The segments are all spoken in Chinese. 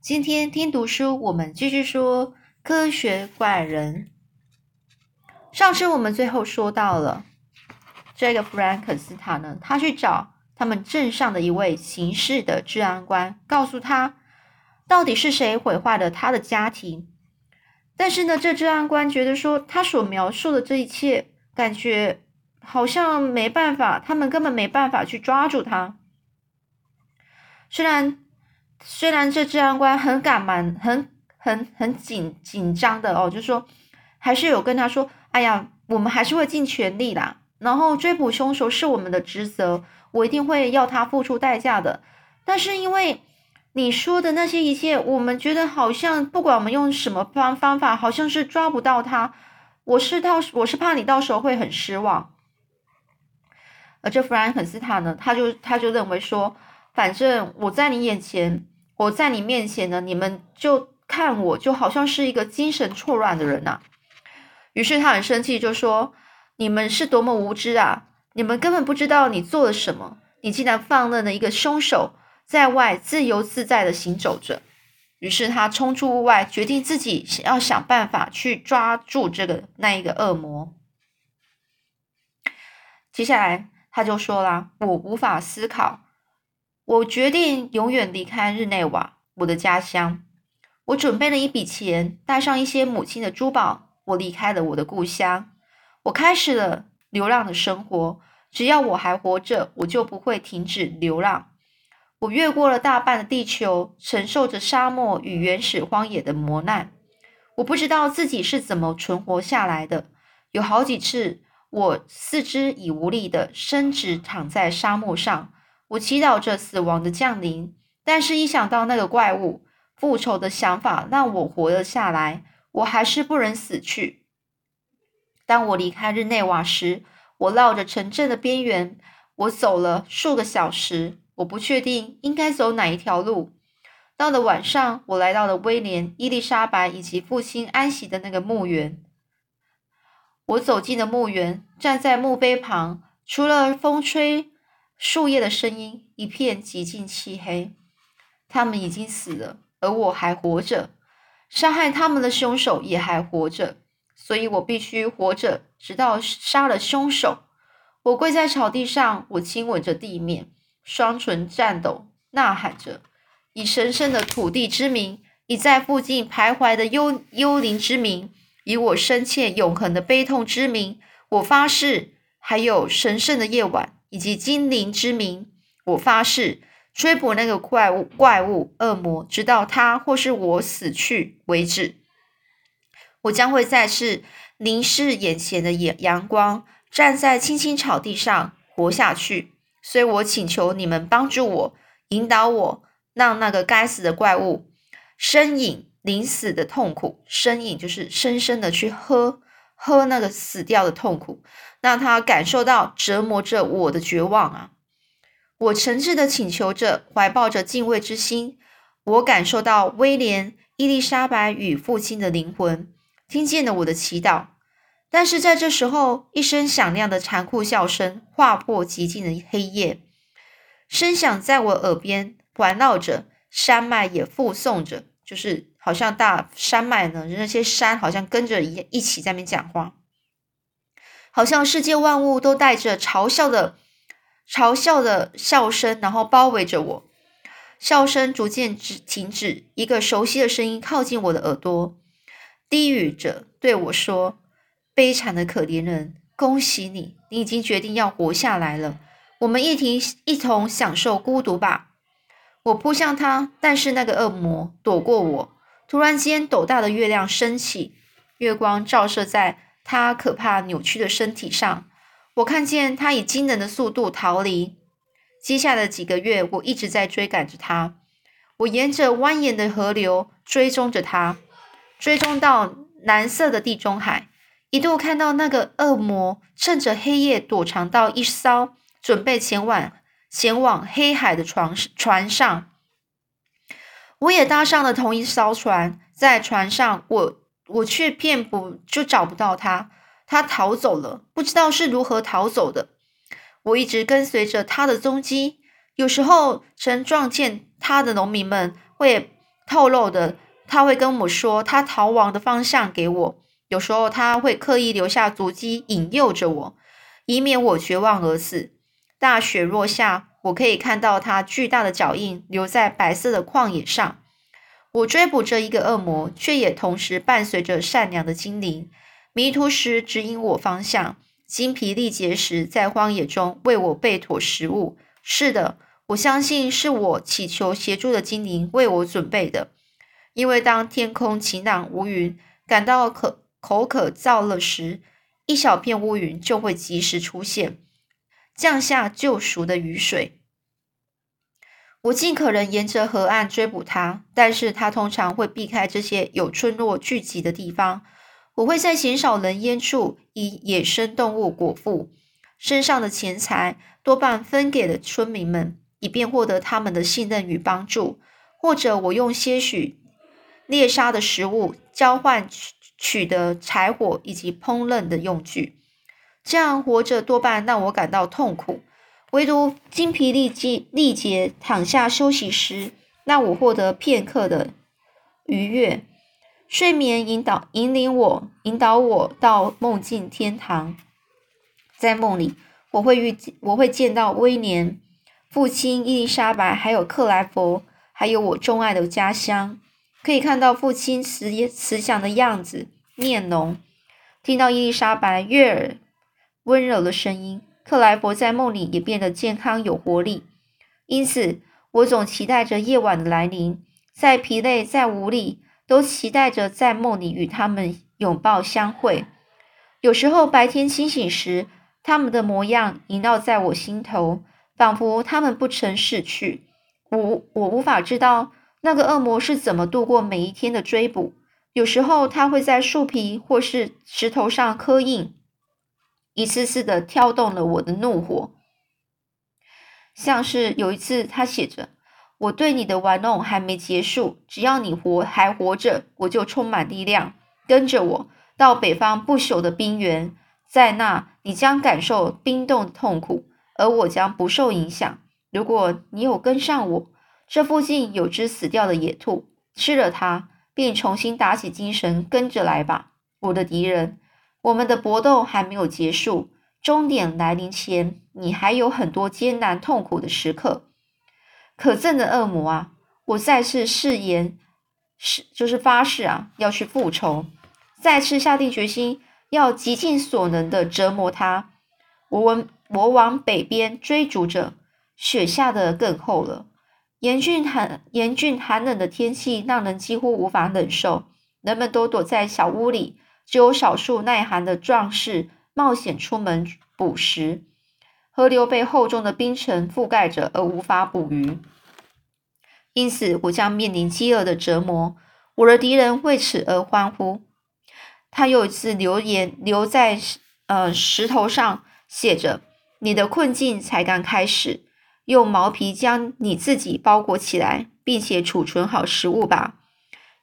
今天听读书，我们继续说科学怪人。上次我们最后说到了这个弗兰肯斯坦呢，他去找他们镇上的一位刑事的治安官，告诉他到底是谁毁坏了他的家庭。但是呢，这治安官觉得说他所描述的这一切，感觉好像没办法，他们根本没办法去抓住他。虽然。虽然这治安官很赶忙、很很很紧紧张的哦，就说还是有跟他说：“哎呀，我们还是会尽全力啦，然后追捕凶手是我们的职责，我一定会要他付出代价的。但是因为你说的那些一切，我们觉得好像不管我们用什么方方法，好像是抓不到他。我是到我是怕你到时候会很失望。而这弗兰肯斯坦呢，他就他就认为说，反正我在你眼前。”我在你面前呢，你们就看我就好像是一个精神错乱的人呐。于是他很生气，就说：“你们是多么无知啊！你们根本不知道你做了什么，你竟然放任了一个凶手在外自由自在的行走着。”于是他冲出屋外，决定自己要想办法去抓住这个那一个恶魔。接下来他就说啦：“我无法思考。”我决定永远离开日内瓦，我的家乡。我准备了一笔钱，带上一些母亲的珠宝，我离开了我的故乡。我开始了流浪的生活。只要我还活着，我就不会停止流浪。我越过了大半的地球，承受着沙漠与原始荒野的磨难。我不知道自己是怎么存活下来的。有好几次，我四肢已无力的伸直躺在沙漠上。我祈祷着死亡的降临，但是，一想到那个怪物复仇的想法让我活了下来，我还是不忍死去。当我离开日内瓦时，我绕着城镇的边缘，我走了数个小时，我不确定应该走哪一条路。到了晚上，我来到了威廉、伊丽莎白以及父亲安息的那个墓园。我走进了墓园，站在墓碑旁，除了风吹。树叶的声音，一片寂静漆黑。他们已经死了，而我还活着。杀害他们的凶手也还活着，所以我必须活着，直到杀了凶手。我跪在草地上，我亲吻着地面，双唇颤抖，呐喊着：以神圣的土地之名，以在附近徘徊的幽幽灵之名，以我深切永恒的悲痛之名，我发誓，还有神圣的夜晚。以及精灵之名，我发誓追捕那个怪物、怪物、恶魔，直到他或是我死去为止。我将会再次凝视眼前的阳阳光，站在青青草地上活下去。所以我请求你们帮助我，引导我，让那个该死的怪物呻饮临死的痛苦。呻饮就是深深的去喝。喝那个死掉的痛苦，让他感受到折磨着我的绝望啊！我诚挚的请求着，怀抱着敬畏之心，我感受到威廉、伊丽莎白与父亲的灵魂听见了我的祈祷。但是在这时候，一声响亮的残酷笑声划破寂静的黑夜，声响在我耳边环绕着，山脉也附送着，就是。好像大山脉呢，那些山好像跟着一一起在那边讲话，好像世界万物都带着嘲笑的嘲笑的笑声，然后包围着我。笑声逐渐止停止，一个熟悉的声音靠近我的耳朵，低语着对我说：“悲惨的可怜人，恭喜你，你已经决定要活下来了。我们一同一同享受孤独吧。”我扑向他，但是那个恶魔躲过我。突然间，斗大的月亮升起，月光照射在他可怕扭曲的身体上。我看见他以惊人的速度逃离。接下来的几个月，我一直在追赶着他。我沿着蜿蜒的河流追踪着他，追踪到蓝色的地中海，一度看到那个恶魔趁着黑夜躲藏到一艘准备前往前往黑海的船船上。我也搭上了同一艘船，在船上，我我却遍不就找不到他，他逃走了，不知道是如何逃走的。我一直跟随着他的踪迹，有时候曾撞见他的农民们会透露的，他会跟我说他逃亡的方向给我。有时候他会刻意留下足迹，引诱着我，以免我绝望而死。大雪落下，我可以看到他巨大的脚印留在白色的旷野上。我追捕着一个恶魔，却也同时伴随着善良的精灵。迷途时指引我方向，精疲力竭时在荒野中为我备妥食物。是的，我相信是我祈求协助的精灵为我准备的。因为当天空晴朗无云，感到可口渴燥了时，一小片乌云就会及时出现，降下救赎的雨水。我尽可能沿着河岸追捕它，但是它通常会避开这些有村落聚集的地方。我会在鲜少人烟处以野生动物果腹，身上的钱财多半分给了村民们，以便获得他们的信任与帮助。或者我用些许猎杀的食物交换取取得柴火以及烹饪的用具。这样活着多半让我感到痛苦。唯独精疲力尽、力竭躺下休息时，让我获得片刻的愉悦。睡眠引导、引领我、引导我到梦境天堂。在梦里，我会遇、我会见到威廉、父亲伊丽莎白，还有克莱佛，还有我钟爱的家乡。可以看到父亲慈慈祥的样子、面容，听到伊丽莎白悦耳、温柔的声音。克莱伯在梦里也变得健康有活力，因此我总期待着夜晚的来临。再疲累、再无力，都期待着在梦里与他们拥抱相会。有时候白天清醒时，他们的模样萦绕在我心头，仿佛他们不曾逝去。我我无法知道那个恶魔是怎么度过每一天的追捕。有时候他会在树皮或是石头上刻印。一次次的挑动了我的怒火，像是有一次，他写着：“我对你的玩弄还没结束，只要你活还活着，我就充满力量。跟着我到北方不朽的冰原，在那你将感受冰冻的痛苦，而我将不受影响。如果你有跟上我，这附近有只死掉的野兔，吃了它，并重新打起精神，跟着来吧，我的敌人。”我们的搏斗还没有结束，终点来临前，你还有很多艰难痛苦的时刻。可憎的恶魔啊！我再次誓言，是就是发誓啊，要去复仇，再次下定决心，要极尽所能的折磨他。我往我往北边追逐着，雪下的更厚了，严峻寒严峻寒冷的天气让人几乎无法忍受，人们都躲在小屋里。只有少数耐寒的壮士冒险出门捕食。河流被厚重的冰层覆盖着，而无法捕鱼。因此，我将面临饥饿的折磨。我的敌人为此而欢呼。他又一次留言留在呃石头上，写着：“你的困境才刚开始。用毛皮将你自己包裹起来，并且储存好食物吧，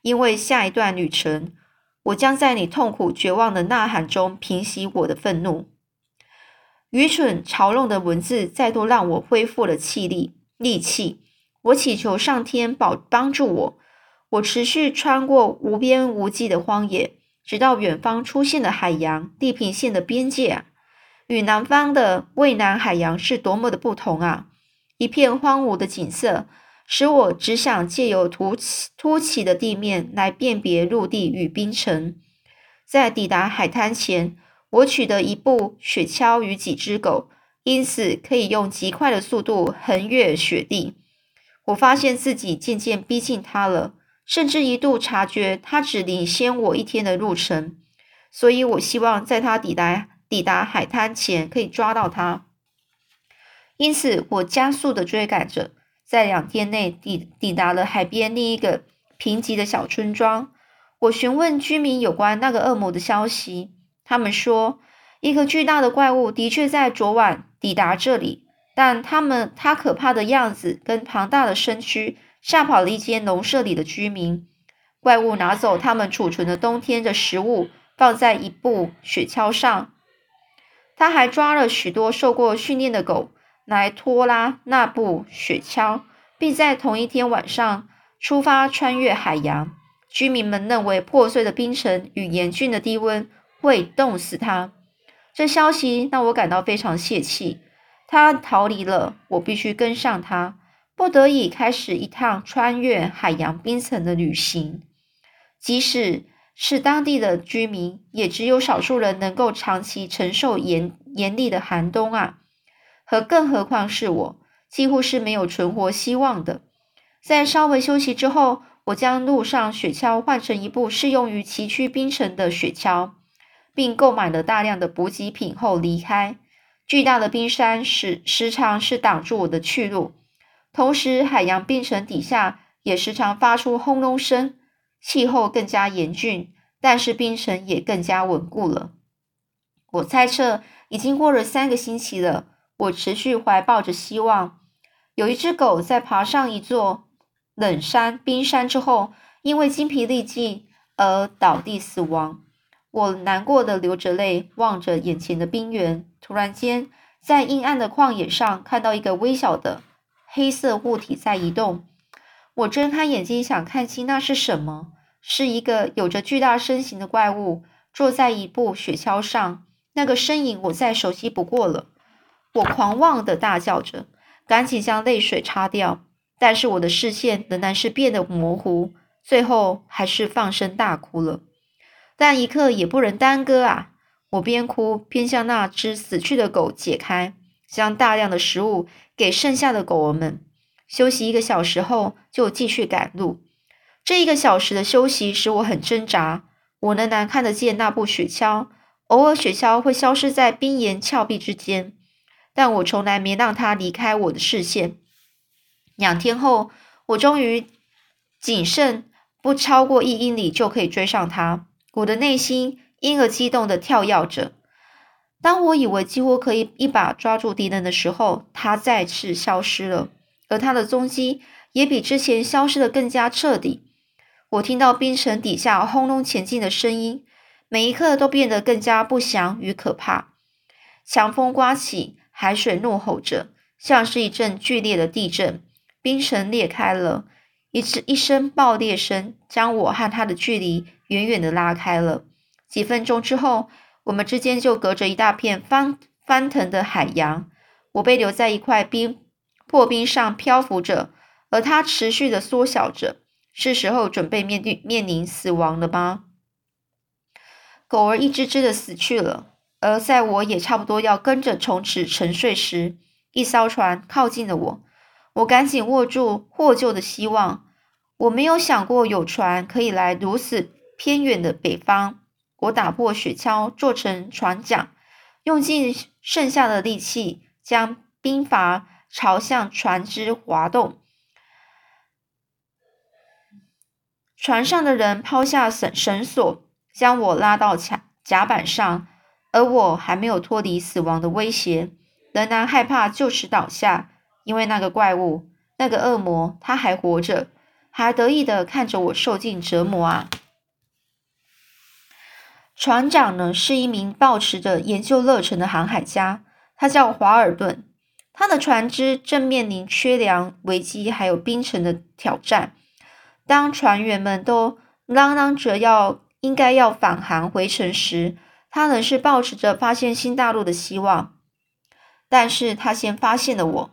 因为下一段旅程。”我将在你痛苦绝望的呐喊中平息我的愤怒。愚蠢嘲弄的文字再度让我恢复了气力、力气。我祈求上天保帮助我。我持续穿过无边无际的荒野，直到远方出现了海洋地平线的边界啊！与南方的蔚蓝海洋是多么的不同啊！一片荒芜的景色。使我只想借由凸起凸起的地面来辨别陆地与冰层。在抵达海滩前，我取得一部雪橇与几只狗，因此可以用极快的速度横越雪地。我发现自己渐渐逼近它了，甚至一度察觉它只领先我一天的路程。所以我希望在它抵达抵达海滩前可以抓到它。因此，我加速的追赶着。在两天内抵抵达了海边另一个贫瘠的小村庄。我询问居民有关那个恶魔的消息，他们说，一个巨大的怪物的确在昨晚抵达这里，但他们他可怕的样子跟庞大的身躯吓跑了一间农舍里的居民。怪物拿走他们储存的冬天的食物，放在一部雪橇上。他还抓了许多受过训练的狗。来拖拉那部雪橇，并在同一天晚上出发穿越海洋。居民们认为破碎的冰层与严峻的低温会冻死他。这消息让我感到非常泄气。他逃离了，我必须跟上他，不得已开始一趟穿越海洋冰层的旅行。即使是当地的居民，也只有少数人能够长期承受严严厉的寒冬啊！和更何况是我，几乎是没有存活希望的。在稍微休息之后，我将路上雪橇换成一部适用于崎岖冰城的雪橇，并购买了大量的补给品后离开。巨大的冰山时时常是挡住我的去路，同时海洋冰层底下也时常发出轰隆声。气候更加严峻，但是冰层也更加稳固了。我猜测已经过了三个星期了。我持续怀抱着希望。有一只狗在爬上一座冷山冰山之后，因为精疲力尽而倒地死亡。我难过的流着泪，望着眼前的冰原。突然间，在阴暗的旷野上，看到一个微小的黑色物体在移动。我睁开眼睛，想看清那是什么。是一个有着巨大身形的怪物，坐在一部雪橇上。那个身影我再熟悉不过了。我狂妄的大叫着，赶紧将泪水擦掉。但是我的视线仍然是变得模糊，最后还是放声大哭了。但一刻也不能耽搁啊！我边哭边向那只死去的狗解开，将大量的食物给剩下的狗儿们。休息一个小时后，就继续赶路。这一个小时的休息使我很挣扎。我仍然看得见那部雪橇，偶尔雪橇会消失在冰岩峭壁之间，但我从来没让他离开我的视线。两天后，我终于仅剩不超过一英里就可以追上他。我的内心因而激动的跳跃着。当我以为几乎可以一把抓住敌人的时候，他再次消失了，而他的踪迹也比之前消失的更加彻底。我听到冰层底下轰隆前进的声音，每一刻都变得更加不祥与可怕。强风刮起，海水怒吼着，像是一阵剧烈的地震。冰层裂开了，一次一声爆裂声将我和他的距离远远的拉开了。几分钟之后，我们之间就隔着一大片翻翻腾的海洋。我被留在一块冰破冰上漂浮着，而他持续的缩小着。是时候准备面对面临死亡了吗？狗儿一只只的死去了，而在我也差不多要跟着从此沉睡时，一艘船靠近了我。我赶紧握住获救的希望。我没有想过有船可以来如此偏远的北方。我打破雪橇，做成船桨，用尽剩下的力气将冰筏朝向船只滑动。船上的人抛下绳绳索，将我拉到甲甲板上，而我还没有脱离死亡的威胁，仍然害怕就此倒下，因为那个怪物，那个恶魔，他还活着，还得意的看着我受尽折磨啊！船长呢，是一名抱持着研究热忱的航海家，他叫华尔顿，他的船只正面临缺粮危机，还有冰层的挑战。当船员们都嚷嚷着要应该要返航回程时，他仍是抱持着发现新大陆的希望。但是他先发现了我，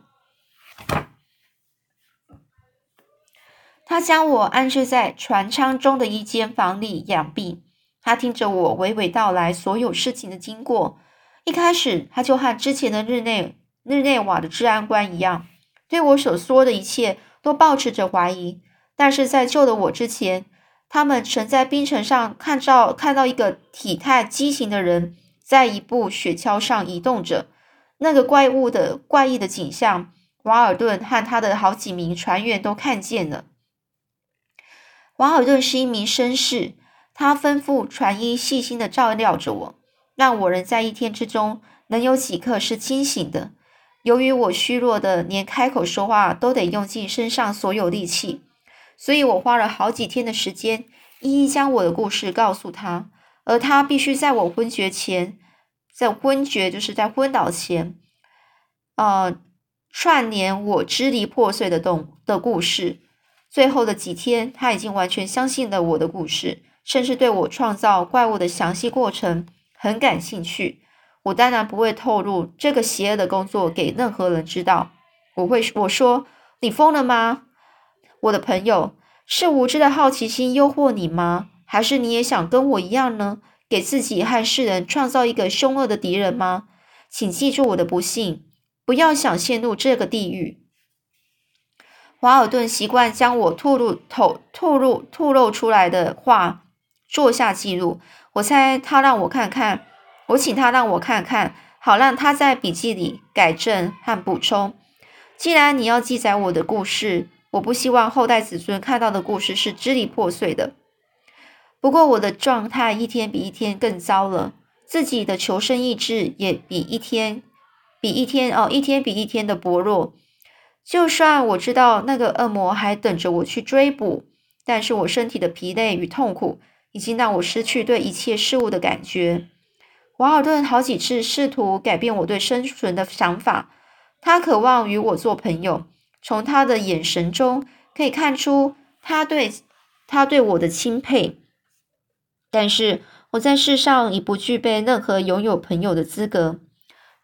他将我安置在船舱中的一间房里养病。他听着我娓娓道来所有事情的经过。一开始，他就和之前的日内日内瓦的治安官一样，对我所说的一切都保持着怀疑。但是在救了我之前，他们曾在冰层上看到看到一个体态畸形的人在一部雪橇上移动着。那个怪物的怪异的景象，瓦尔顿和他的好几名船员都看见了。瓦尔顿是一名绅士，他吩咐船医细心的照料着我，让我能在一天之中能有几刻是清醒的。由于我虚弱的连开口说话都得用尽身上所有力气。所以我花了好几天的时间，一一将我的故事告诉他，而他必须在我昏厥前，在昏厥就是在昏倒前，呃，串联我支离破碎的动的故事。最后的几天，他已经完全相信了我的故事，甚至对我创造怪物的详细过程很感兴趣。我当然不会透露这个邪恶的工作给任何人知道。我会我说：“你疯了吗？我的朋友，是无知的好奇心诱惑你吗？还是你也想跟我一样呢？给自己和世人创造一个凶恶的敌人吗？请记住我的不幸，不要想陷入这个地狱。”华尔顿习惯将我吐露、吐吐露、吐露出来的话做下记录。我猜他让我看看，我请他让我看看，好让他在笔记里改正和补充。既然你要记载我的故事，我不希望后代子孙看到的故事是支离破碎的。不过我的状态一天比一天更糟了，自己的求生意志也比一天比一天哦，一天比一天的薄弱。就算我知道那个恶魔还等着我去追捕，但是我身体的疲累与痛苦已经让我失去对一切事物的感觉。瓦尔顿好几次试图改变我对生存的想法，他渴望与我做朋友，从他的眼神中可以看出他对他对我的钦佩。但是我在世上已不具备任何拥有朋友的资格。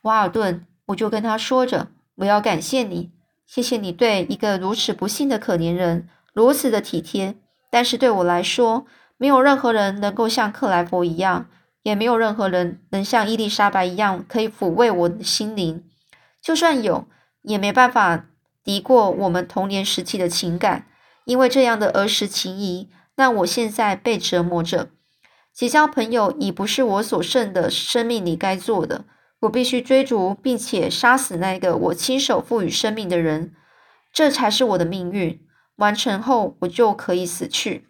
瓦尔顿，我就跟他说着：“我要感谢你。”谢谢你对一个如此不幸的可怜人如此的体贴，但是对我来说，没有任何人能够像克莱佛一样，也没有任何人能像伊丽莎白一样可以抚慰我的心灵。就算有，也没办法敌过我们童年时期的情感，因为这样的儿时情谊让我现在被折磨着。结交朋友已不是我所剩的生命里该做的。我必须追逐并且杀死那个我亲手赋予生命的人，这才是我的命运。完成后，我就可以死去。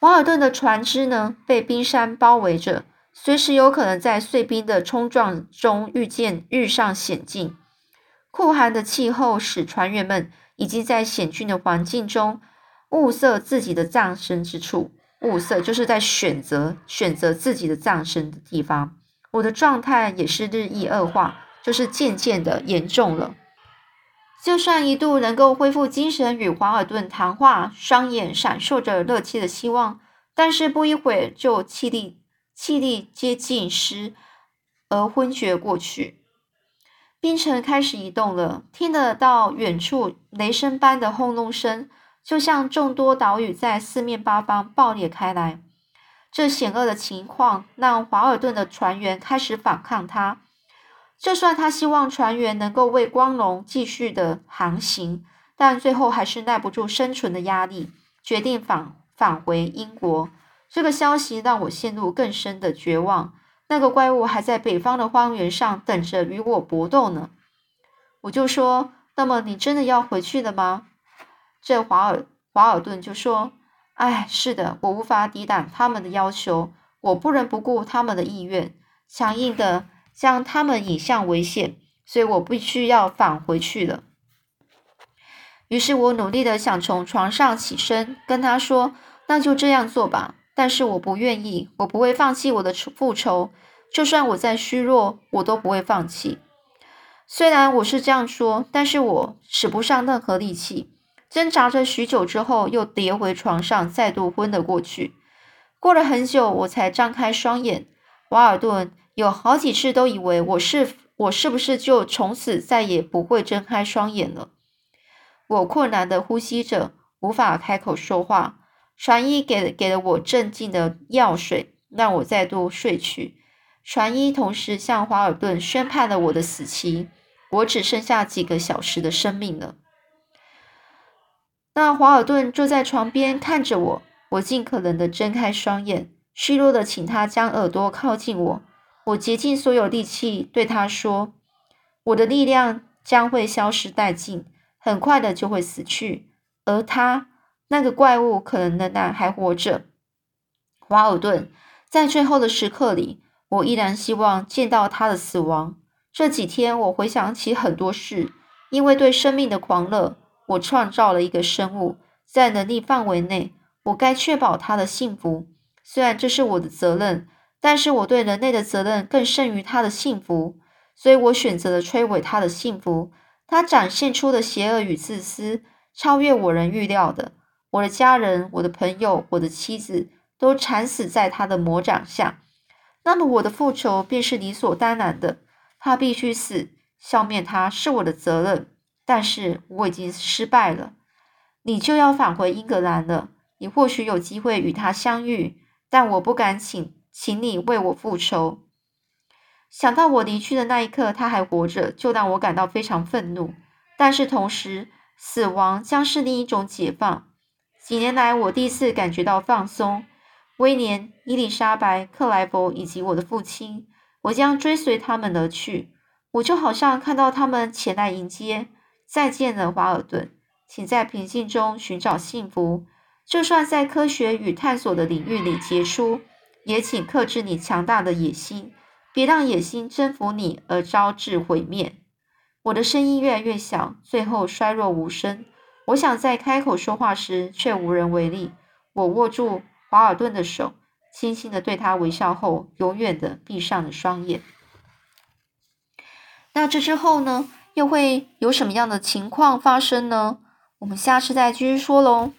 瓦尔顿的船只呢，被冰山包围着，随时有可能在碎冰的冲撞中遇见遇上险境。酷寒的气候使船员们已经在险峻的环境中物色自己的葬身之处。物色就是在选择选择自己的葬身的地方。我的状态也是日益恶化，就是渐渐的严重了。就算一度能够恢复精神与华尔顿谈话，双眼闪烁着热切的希望，但是不一会儿就气力气力接近失而昏厥过去。冰层开始移动了，听得到远处雷声般的轰隆声，就像众多岛屿在四面八方爆裂开来。这险恶的情况让华尔顿的船员开始反抗他。就算他希望船员能够为光荣继续的航行，但最后还是耐不住生存的压力，决定返返回英国。这个消息让我陷入更深的绝望。那个怪物还在北方的荒原上等着与我搏斗呢。我就说：“那么你真的要回去了吗？”这华尔华尔顿就说。哎，是的，我无法抵挡他们的要求，我不能不顾他们的意愿，强硬的将他们引向危险，所以我必须要返回去了。于是我努力的想从床上起身，跟他说：“那就这样做吧。”但是我不愿意，我不会放弃我的复仇，就算我再虚弱，我都不会放弃。虽然我是这样说，但是我使不上任何力气。挣扎着许久之后，又跌回床上，再度昏了过去。过了很久，我才张开双眼。瓦尔顿有好几次都以为我是我是不是就从此再也不会睁开双眼了。我困难的呼吸着，无法开口说话。船医给给了我镇静的药水，让我再度睡去。船医同时向华尔顿宣判了我的死期，我只剩下几个小时的生命了。那华尔顿坐在床边看着我，我尽可能的睁开双眼，虚弱的请他将耳朵靠近我。我竭尽所有力气对他说：“我的力量将会消失殆尽，很快的就会死去，而他那个怪物可能仍然还活着。”华尔顿在最后的时刻里，我依然希望见到他的死亡。这几天我回想起很多事，因为对生命的狂热。我创造了一个生物，在能力范围内，我该确保他的幸福。虽然这是我的责任，但是我对人类的责任更胜于他的幸福，所以我选择了摧毁他的幸福。他展现出的邪恶与自私，超越我人预料的。我的家人、我的朋友、我的妻子都惨死在他的魔掌下，那么我的复仇便是理所当然的。他必须死，消灭他是我的责任。但是我已经失败了。你就要返回英格兰了，你或许有机会与他相遇，但我不敢请，请你为我复仇。想到我离去的那一刻他还活着，就让我感到非常愤怒。但是同时，死亡将是另一种解放。几年来，我第一次感觉到放松。威廉、伊丽莎白、克莱伯以及我的父亲，我将追随他们而去。我就好像看到他们前来迎接。再见了，华尔顿，请在平静中寻找幸福。就算在科学与探索的领域里杰出，也请克制你强大的野心，别让野心征服你而招致毁灭。我的声音越来越小，最后衰弱无声。我想在开口说话时，却无人为力。我握住华尔顿的手，轻轻的对他微笑后，永远的闭上了双眼。那这之后呢？又会有什么样的情况发生呢？我们下次再继续说喽。